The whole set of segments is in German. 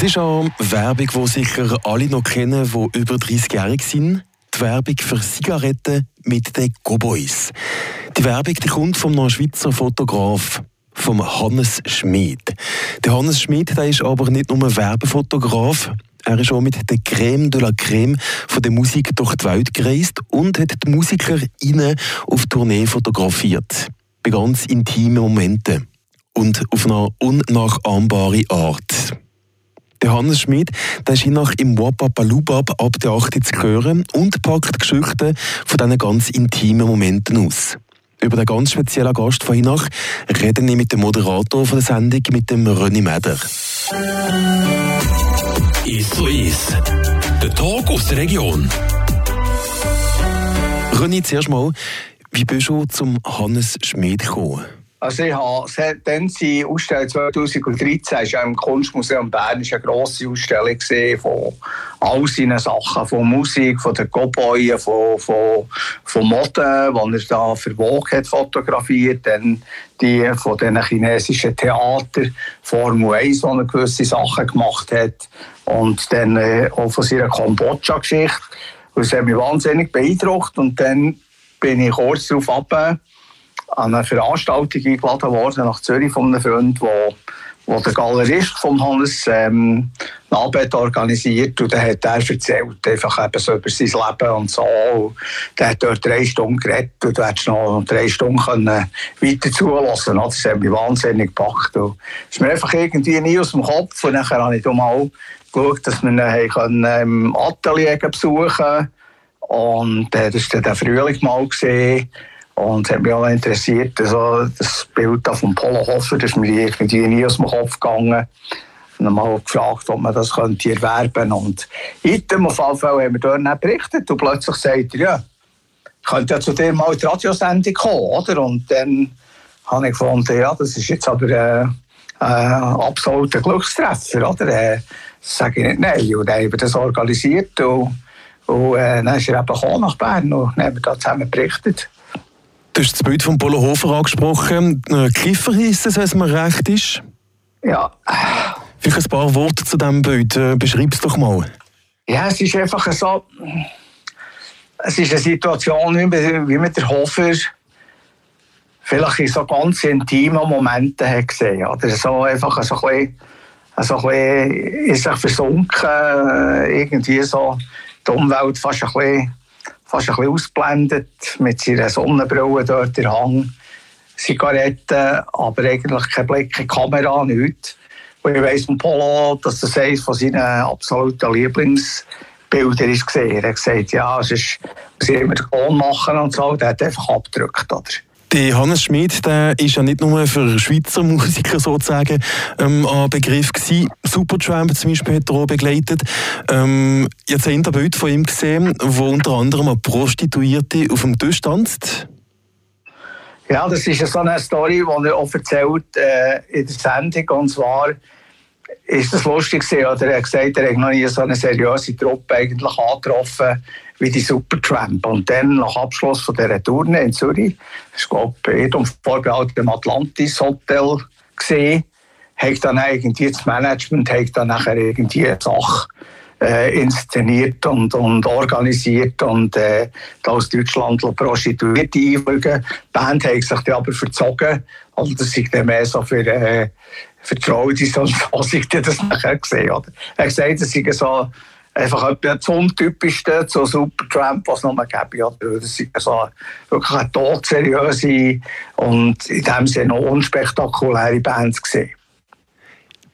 Das ist eine Werbung, die sicher alle noch kennen, die über 30-jährig sind. Die Werbung für Zigaretten mit den Cowboys. Die Werbung die kommt vom Schweizer Fotograf vom Hannes Schmid. Der Hannes Schmid der ist aber nicht nur Werbefotograf, er ist auch mit der Creme de la Creme von der Musik durch die Welt gereist und hat die Musiker innen auf Tournee fotografiert. Bei ganz intimen Momenten und auf eine unnachahmbare Art. Der Hannes Schmid der ist nach im Wapapalubab ab der 80 zu hören und packt Geschichten von diesen ganz intimen Momenten aus. Über den ganz speziellen Gast von Hinach reden wir mit dem Moderator von der Sendung, mit dem René Meder. Ist so ist. Der Tag aus der Region. René, zuerst mal, wie bist du zum Hannes Schmid gekommen? Also ich habe, dann die Ausstellung 2013 ist ja im Kunstmuseum Bern eine grosse Ausstellung von all seinen Sachen, von Musik, von den Cowboys, von, von, von Mode, die er da für Vogue hat fotografiert, dann die von den chinesischen Theater, Formel 1, wo er gewisse Sachen gemacht hat und dann äh, auch von seiner Kambodscha-Geschichte. Das hat mich wahnsinnig beeindruckt und dann bin ich kurz darauf ab an eine Veranstaltung eingeladen worden nach Zürich von einem Freund, wo, wo der Galerist von Hannes ähm, Nabet organisiert und dann hat er erzählt, einfach eben so über sein Leben und so. Der hat dort drei Stunden geredet und du hättest noch drei Stunden können weiter zulassen Das hat mich wahnsinnig gepackt. Und es ist mir einfach irgendwie nie aus dem Kopf und dann habe ich mal geschaut, dass wir ihn im Atelier besuchen können. Und äh, das war dann Frühling mal gesehen. Und es hat mich auch interessiert, also das Bild von Polo Hofer, das ist mir irgendwie nie aus dem Kopf gegangen. Und dann mal gefragt, ob man das könnte erwerben könnte. Und item auf jeden Fall haben wir dort berichtet und plötzlich sagt er, ja, könnte ja zu dir mal in die Radiosendung kommen, oder? Und dann habe ich gefunden, ja, das ist jetzt aber äh, äh, absoluter Glückstreffer, oder? Äh, das sage ich nicht nein. Und dann haben wir das organisiert und, und äh, dann ist er eben nach Bern und dann haben wir da zusammen berichtet. Du hast das Bild von Polo Hofer angesprochen. Äh, Kiffer ist es, wenn es mir recht ist. Ja. Vielleicht ein paar Worte zu diesem Bild. Äh, Beschreib es doch mal. Ja, es ist einfach so. Es ist eine Situation wie mit der Hofer vielleicht in so ganz intimen Momenten hat gesehen. Oder so einfach so ein bisschen, so ein bisschen in sich versunken, äh, irgendwie so die Umwelt fast ein bisschen fast ein bisschen ausblendet, mit seiner Sonnenbrille dort der Hang, Zigaretten, aber eigentlich kein Blick in die Kamera, nichts. Und ich weiss von Polo, dass das eines von seinen absoluten Lieblingsbildern ist gesehen. Er hat gesagt, ja, es ist, was immer Ton machen und so, der hat einfach abgedrückt, oder? Der Hannes Schmid, der ist ja nicht nur für Schweizer Musiker sozusagen ähm, ein Begriff gewesen. Supertramp zum Beispiel hat er auch begleitet. Ähm, jetzt haben wir Bild von ihm gesehen, wo unter anderem eine Prostituierte auf dem Tisch tanzt. Ja, das ist so eine Story, die er auch erzählt äh, in der Sendung. Und zwar ist das lustig gewesen, oder er hat gesagt, er hat noch nie so eine seriöse Truppe eigentlich angetroffen wie die Supertramp. Und dann, nach Abschluss von dieser Tournee in Zürich, ich glaube, Edom Vorbehalt im Atlantis Hotel gesehen, hat dann irgendwie das Management hat dann nachher irgendwie eine Sache äh, inszeniert und, und organisiert und äh, aus Deutschland Prostituierte einfliegen. Die Band hat sich dann aber verzogen. Also das ist dann mehr so für, äh, für die Frau, die so, so ich das nachher gesehen. Oder? Er hat gesagt, das sei so einfach das untypischste zu Supertramp, was es noch gäbe. Oder? Das ist so wirklich eine todseriöse und in dem Sinne unspektakuläre Band gesehen.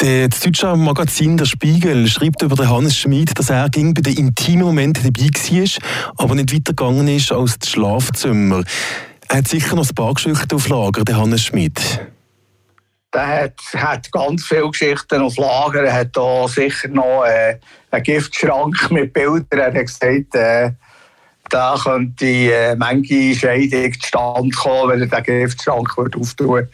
Das deutsche Magazin Der Spiegel schreibt über den Hannes Schmid, dass er ging bei den intimen Momenten dabei war, aber nicht weitergegangen ist als das Schlafzimmer. Er hat sicher noch ein paar Geschichten auf Lager, der Hannes Schmid. Der hat, hat ganz viele Geschichten auf Lager. Er hat da sicher noch äh, einen Giftschrank mit Bildern. Er hat gesagt, äh, da könnte äh, manche Scheidung zustande kommen, wenn er den Giftschrank würde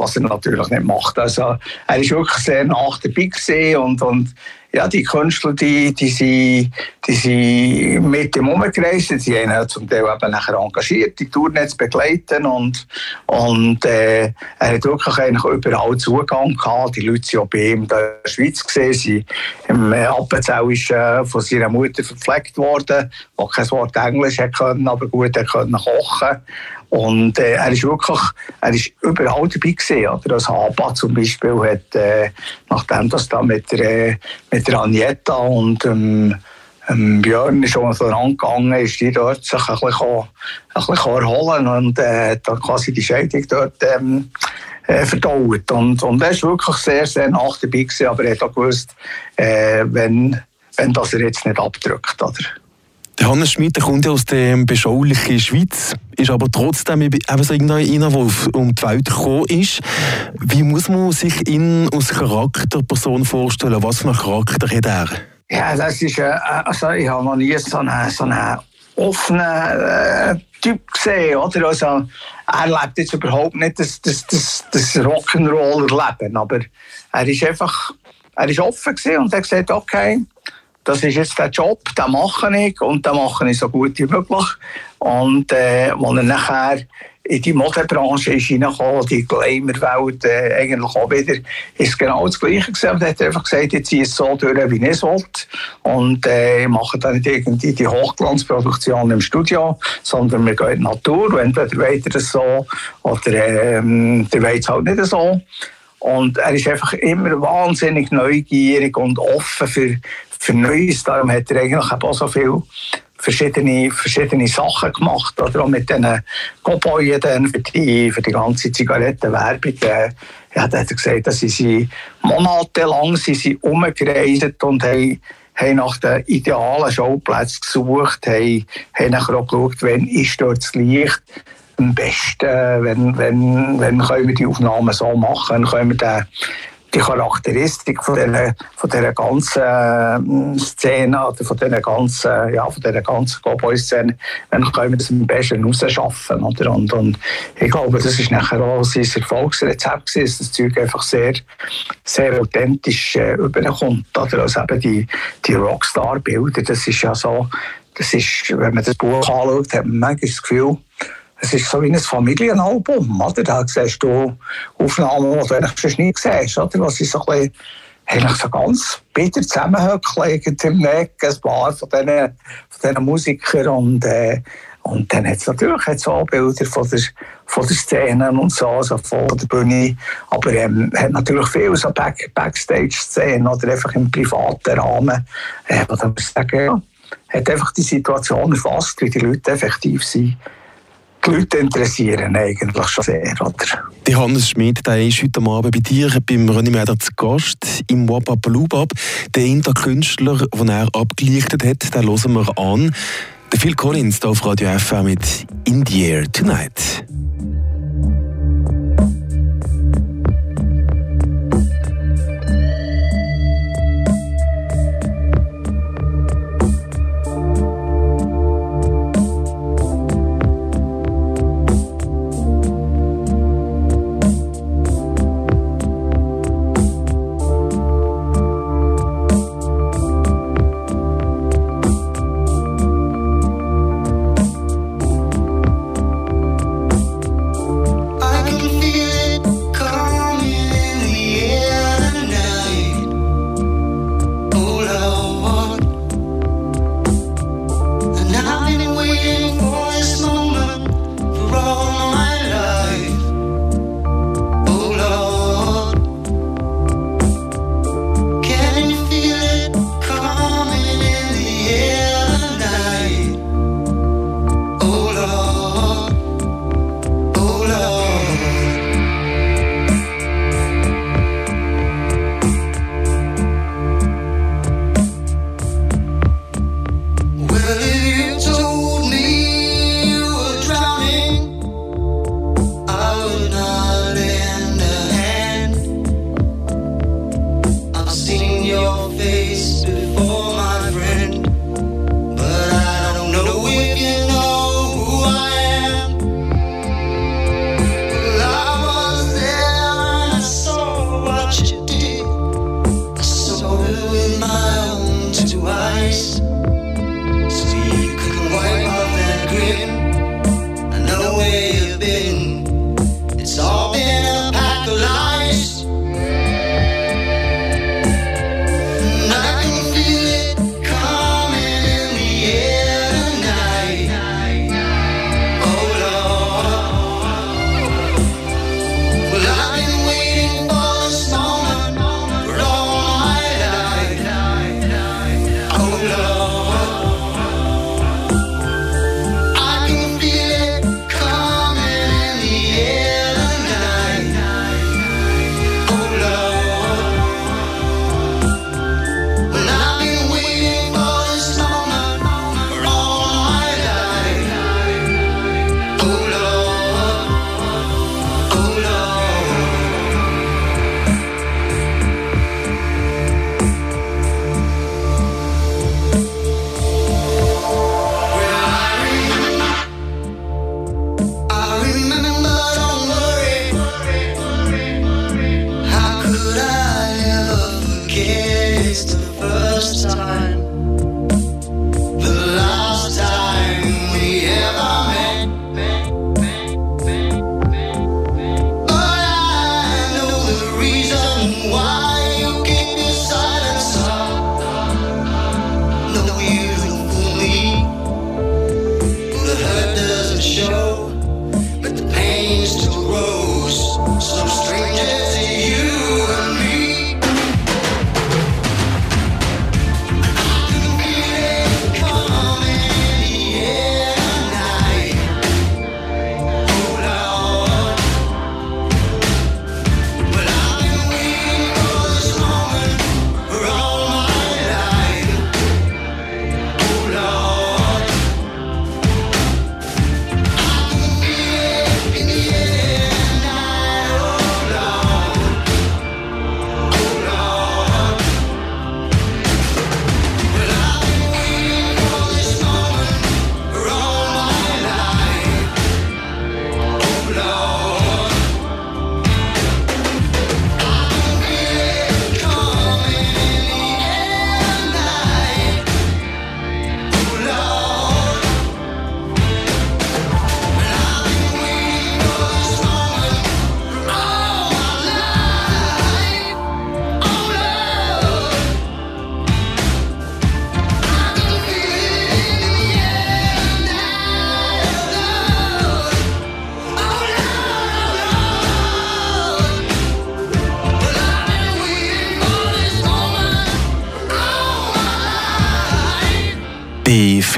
was er natürlich nicht macht. Also er ist wirklich sehr nach dabei und, und ja, die Künstler, die, die, sind, die sind mit ihm umgereist, die haben zum Teil eben nachher engagiert, die Tournets begleiten und, und äh, er hat wirklich eigentlich überall Zugang gehabt. Die Leute sind auch bei ihm in der Schweiz gesehen, sie im Appenzell ist äh, von seiner Mutter verpflegt worden, der kein Wort Englisch können, aber gut, er konnte kochen. Und äh, er ist wirklich, er ist überall dabei gewesen. Oder? Also Haba zum Beispiel hat, äh, nachdem das da mit der, mit der Agneta und ähm, ähm, Björn schon so rangegangen ist, die dort sich ein bisschen, ein bisschen erholen und äh, dann quasi die Scheidung dort ähm, äh, verdaut. Und, und er ist wirklich sehr, sehr nach dabei gewesen, aber er hat auch gewusst, äh, wenn, wenn das er jetzt nicht abdrückt. Oder? Der Hannes Schmidt kommt ja aus der beschaulichen Schweiz, ist aber trotzdem eben so einer, der um die Welt gekommen ist. Wie muss man sich ihn als Charakterperson vorstellen? Was für einen Charakter hat er? Ja, das ist, äh, also ich habe noch nie so einen, so einen offenen äh, Typ gesehen, oder? Also, er lebt jetzt überhaupt nicht das, das, das, das Rock'n'Roller-Leben, aber er ist einfach, er ist offen und hat gesagt, okay, das ist jetzt der Job, den mache ich und den mache ich so gut wie möglich. Und äh, als er nachher in die Modebranche ist reingekommen, die Glamour-Welt äh, eigentlich auch wieder, ist genau das Gleiche gewesen. Er hat einfach gesagt, ich ziehe es so durch, wie ich es will. Und äh, mache dann nicht irgendwie die Hochglanzproduktion im Studio, sondern wir gehen in die Natur. Und entweder weht er das so oder ähm, der weht es halt nicht so. Und er ist einfach immer wahnsinnig neugierig und offen für, für Neues. Darum hat er eigentlich auch so viele verschiedene, verschiedene Sachen gemacht. Oder auch mit diesen Cowboyen für die, für die ganze Zigarettenwerbung. Äh, ja, da hat gesagt, dass sie monatelang sind sie umgereist und haben, haben nach den idealen Schauplätzen gesucht, haben, haben nachher auch geschaut, wann ist dort das Licht am besten, wenn, wenn, wenn können wir die Aufnahmen so machen, können wir den die Charakteristik von dieser, von dieser ganzen äh, Szene oder von dieser ganzen, ja, von dieser ganzen Cowboy-Szene, dann können wir das am besten rausschaffen. Oder? Und, und ich glaube, das ist nachher auch sein Erfolgsrezept dass das Zeug einfach sehr, sehr authentisch äh, überkommt. Oder? Also eben die, die Rockstar-Bilder, das ist ja so, das ist, wenn man das Buch anschaut, hat man manchmal das Gefühl, es ist so wie ein Familienalbum, oder? Da siehst du Aufnahmen, die du eigentlich nie siehst, oder? Was ist so ein bisschen, so ganz bitter zusammenhöckeln im Neck, ein paar von diesen, von diesen Musikern und, äh, und dann hat es natürlich jetzt auch Bilder von der, von der Szene und so, also von der Bühne. Aber ähm, hat natürlich viel so Back, Backstage-Szenen oder einfach im privaten Rahmen. Äh, wo dann sagen, ja, hat einfach die Situation erfasst, wie die Leute effektiv sind die Leute interessieren eigentlich schon sehr. Oder? Die Hannes Schmidt der ist heute Abend bei dir beim René Mäder zu Gast im Wapapalubab. Der Interkünstler, den er abgelichtet hat, den hören wir an. Der Phil Collins hier auf Radio FM mit In the Air Tonight.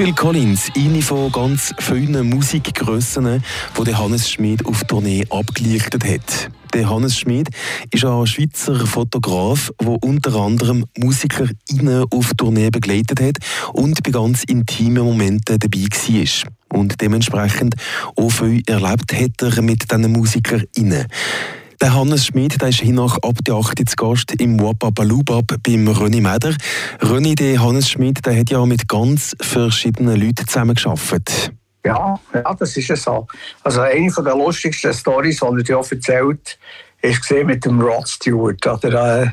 Phil Collins, eine von ganz vielen Musikgrössen, die Hannes Schmid auf Tournee abgelichtet hat. Der Hannes Schmid ist ein Schweizer Fotograf, der unter anderem MusikerInnen auf Tournee begleitet hat und bei ganz intimen Momenten dabei war. Und dementsprechend auch viel erlebt hat er mit diesen MusikerInnen. Der Hannes Schmid der ist hiernach ab der 8. zu Gast im Wapabalubab beim René Meder. René, der Hannes Schmid der hat ja mit ganz verschiedenen Leuten zusammengearbeitet. Ja, ja, das ist ja so. Also eine der lustigsten Stories, die er dir erzählt ist gesehen mit dem Rod Stewart. Oder, äh,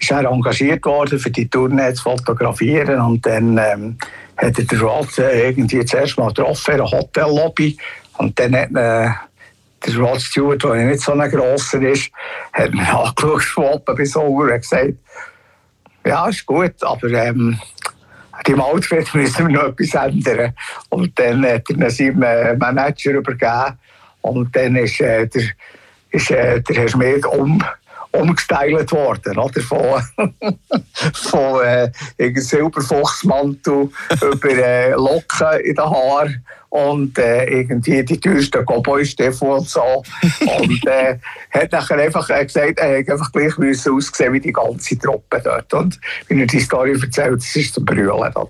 ist er engagiert worden, für die Tournee zu fotografieren und dann ähm, hat er den Rod äh, irgendwie zuerst mal getroffen in einer Hotellobby und dann hat man der Rod Stewart, der nicht so ein grosser ist, hat mir angeschaut, schwappen bis Uhr und gesagt, ja, ist gut, aber ähm, im Outfit müssen wir noch etwas ändern. Und dann hat er seinem äh, Manager übergeben und dann ist, äh, der, ist äh, der Herr Schmidt um umgestylt worden, oder? Von, von äh, Silberfuchsmantel über äh, Locken in den Haaren und äh, irgendwie die teuersten Cowboy-Stiefel und so. und äh, hat nachher einfach äh, gesagt, er hätte einfach gleich müssen aussehen wie die ganze Truppe dort. Und wenn er die Story erzählt, das ist zum Brüllen, oder?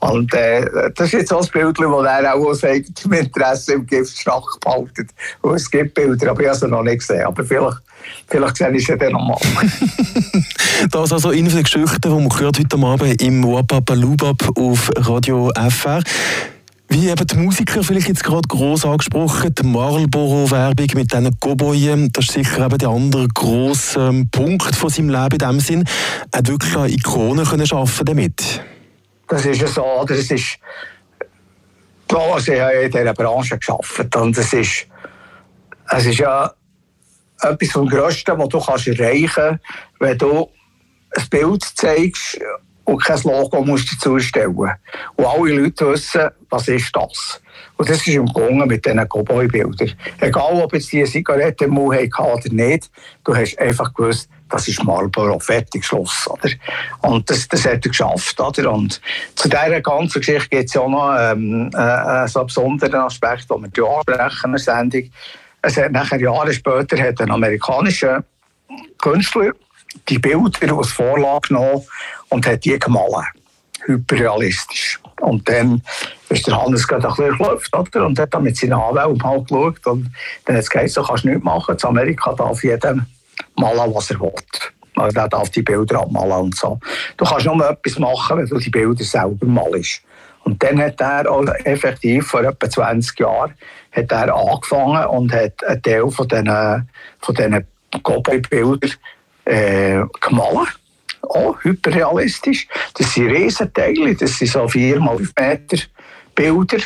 Und äh, das ist jetzt so ein Bild, wo er auch sagt, im Interesse im Gift schwach behalten. Und es gibt Bilder, aber ich habe sie noch nicht gesehen. Aber vielleicht Vielleicht sehe ich sie dann nochmal. das also eine der Geschichten, die man gehört heute Abend im Wapapalubab auf Radio FR. Wie eben die Musiker vielleicht jetzt gerade gross angesprochen, die Marlboro-Werbung mit diesen Cowboyen, das ist sicher eben der andere grosse ähm, Punkt von seinem Leben in dem Sinn. Er hat wirklich eine Ikone können schaffen damit. Das ist ja so? Es ist, klar, ich habe in dieser Branche gearbeitet und es ist, es ist ja etwas vom Größten, was du kannst erreichen kannst, wenn du ein Bild zeigst und kein Logo musst du zustellen. Und alle Leute wissen, was ist das. Und das ist im Gange mit diesen Cowboy-Bildern. Egal, ob jetzt die eine Zigarette im Mund oder nicht, du hast einfach gewusst, das ist Marlboro, fertig, Schluss. Oder? Und das, das hat er geschafft. Oder? Und zu dieser ganzen Geschichte gibt es ja noch ähm, äh, so einen besonderen Aspekt, den wir ansprechen in der Sendung. Es hat nachher Jahre später hat ein amerikanischer Künstler die Bilder aus Vorlage genommen und hat die gemalt. Hyperrealistisch. Und dann ist der Hannes gerade ein bisschen oder? Und hat dann mit seinen Anwälten mal geschaut. Und dann hat es gesagt, so kannst du nichts machen. In Amerika darf jedem malen, was er will. Also er darf die Bilder abmalen und so. Du kannst nur etwas machen, wenn du die Bilder selber malst. Und dann hat er effektiv vor etwa 20 Jahren hat er angefangen und hat einen Teil von diesen, von diesen Cowboy-Bildern äh, gemalt. Auch hyperrealistisch. Das sind Riesenteile, das sind so 4 x 5 Meter Bilder.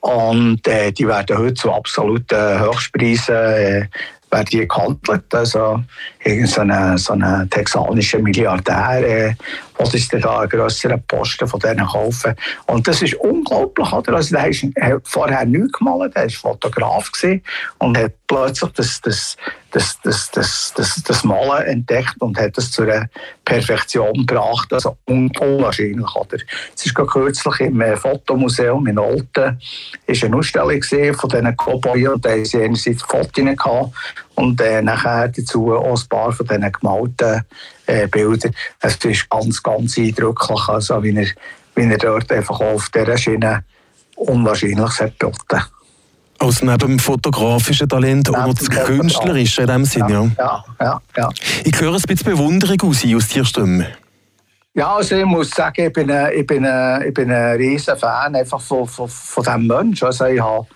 Und äh, die werden heute zu absoluten Höchstpreisen äh, werden die gehandelt. Also irgendein so ein texanischer Milliardär, äh, was ist denn da einen grösseren Posten von denen kaufen. Und das ist unglaublich, oder? Also der hat vorher nichts gemalt, der war Fotograf und hat plötzlich das, das, das, das, das, das, das Malen entdeckt und hat es zu einer Perfektion gebracht. Also un unwahrscheinlich, oder? Es war kürzlich im äh, Fotomuseum in Olten ist eine Ausstellung von diesen Cowboys und da haben sie einerseits Fotos gehabt und äh, nachher dazu auch ein paar von diesen gemalten äh, Bildern. Es ist ganz, ganz eindrücklich, also wie er, wie er dort einfach auf dieser Schiene Unwahrscheinliches hat geboten. Also neben dem fotografischen Talent auch das künstlerische in dem Sinne, ja. Ja, ja, ja. Ich höre ein bisschen Bewunderung aus, aus deiner Stimme. Ja, also ich muss sagen, ich bin ein, ich bin ein, ich bin ein riesen Fan einfach von, von, von diesem Menschen. Also ich habe,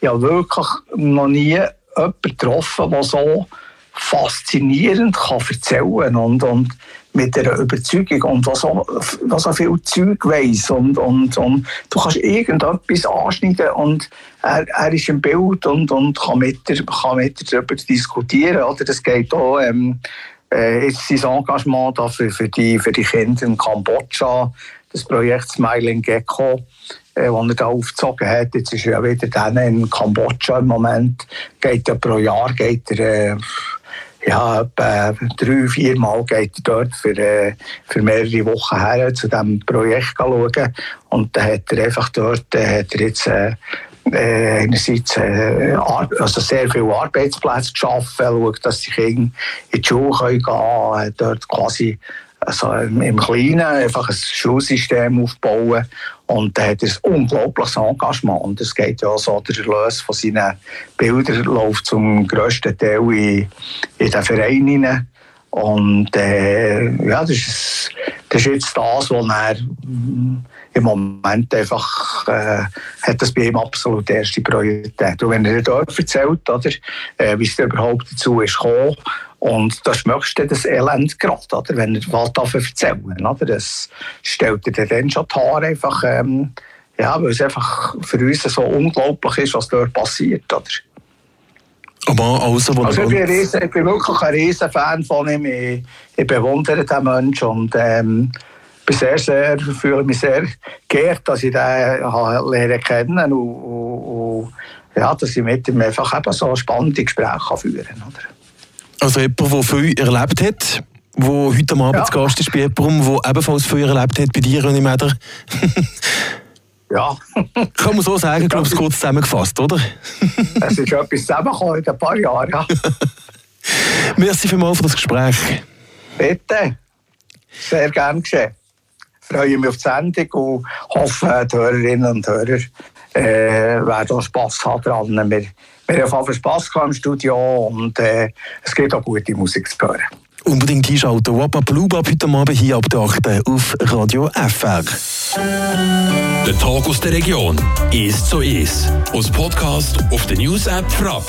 ich habe wirklich noch nie jemanden getroffen, der so faszinierend kann erzählen und, und mit einer Überzeugung und was so, was so viel Zeug weiss und, und, und du kannst irgendetwas anschneiden und er, er ist im Bild und, und kann mit dir, kann mit dir darüber diskutieren. Oder das geht auch ähm, äh, sein Engagement für, für, die, für die Kinder in Kambodscha, das Projekt Smiling Gecko, äh, das er da aufgezogen hat. Jetzt ist er ja wieder dann in Kambodscha im Moment. Geht ja pro Jahr geht er, äh, ja, etwa drei, vier Mal geht er dort für, äh, für mehrere Wochen her zu diesem Projekt schauen. Und dann hat er einfach dort, äh, hat er jetzt, äh, äh, einerseits äh, also sehr viele Arbeitsplätze geschaffen, schaut, dass die Kinder in die Schule gehen können, dort quasi also im Kleinen einfach ein Schulsystem aufbauen. Und er hat ein unglaubliches Engagement. Und es geht ja so, der Erlös von seinen Bildern läuft zum grössten Teil in, in den Vereinen und äh, ja, das ist, das ist jetzt das, was er im Moment einfach äh, hat das bei ihm absolut erste Priorität. Und wenn er dort erzählt, oder, äh, wie es überhaupt dazu ist gekommen, und das möchtest du das Elend gerade, oder? wenn er was davon erzählen oder? Das stellt dir dann schon die Haare einfach, ähm, ja, weil es einfach für uns so unglaublich ist, was dort passiert. Oder? Aber also, also ich, bin riesen, ich bin wirklich ein riesen Fan von ihm. Ich, ich bewundere den Menschen und ähm, bin sehr, sehr, fühle mich sehr geehrt, dass ich den lernen kennen und, und, und ja, dass ich mit ihm einfach eben so spannende Gespräche führen kann. Also jemand, der viel erlebt hat, der heute Abend ja. zu Gast ist bei jemandem, der ebenfalls viel erlebt hat bei dir, René Meder. ja. Kann man so sagen, glaube ich, kurz zusammengefasst, oder? es ist etwas zusammengekommen in ein paar Jahren, ja. Merci vielmals für das Gespräch. Bitte. Sehr gern geschehen. Ich freue mich auf die Sendung und hoffe, die Hörerinnen und Hörer äh, werden Spass haben dran. Wir wir haben viel Spass im Studio und äh, es geht auch gute Musik zu hören. Unbedingt einschalten. Wappa Blubab heute Abend hier ab der 8. auf Radio FR. Der Tag aus der Region ist so ist. Aus Podcast auf der News App Frapp.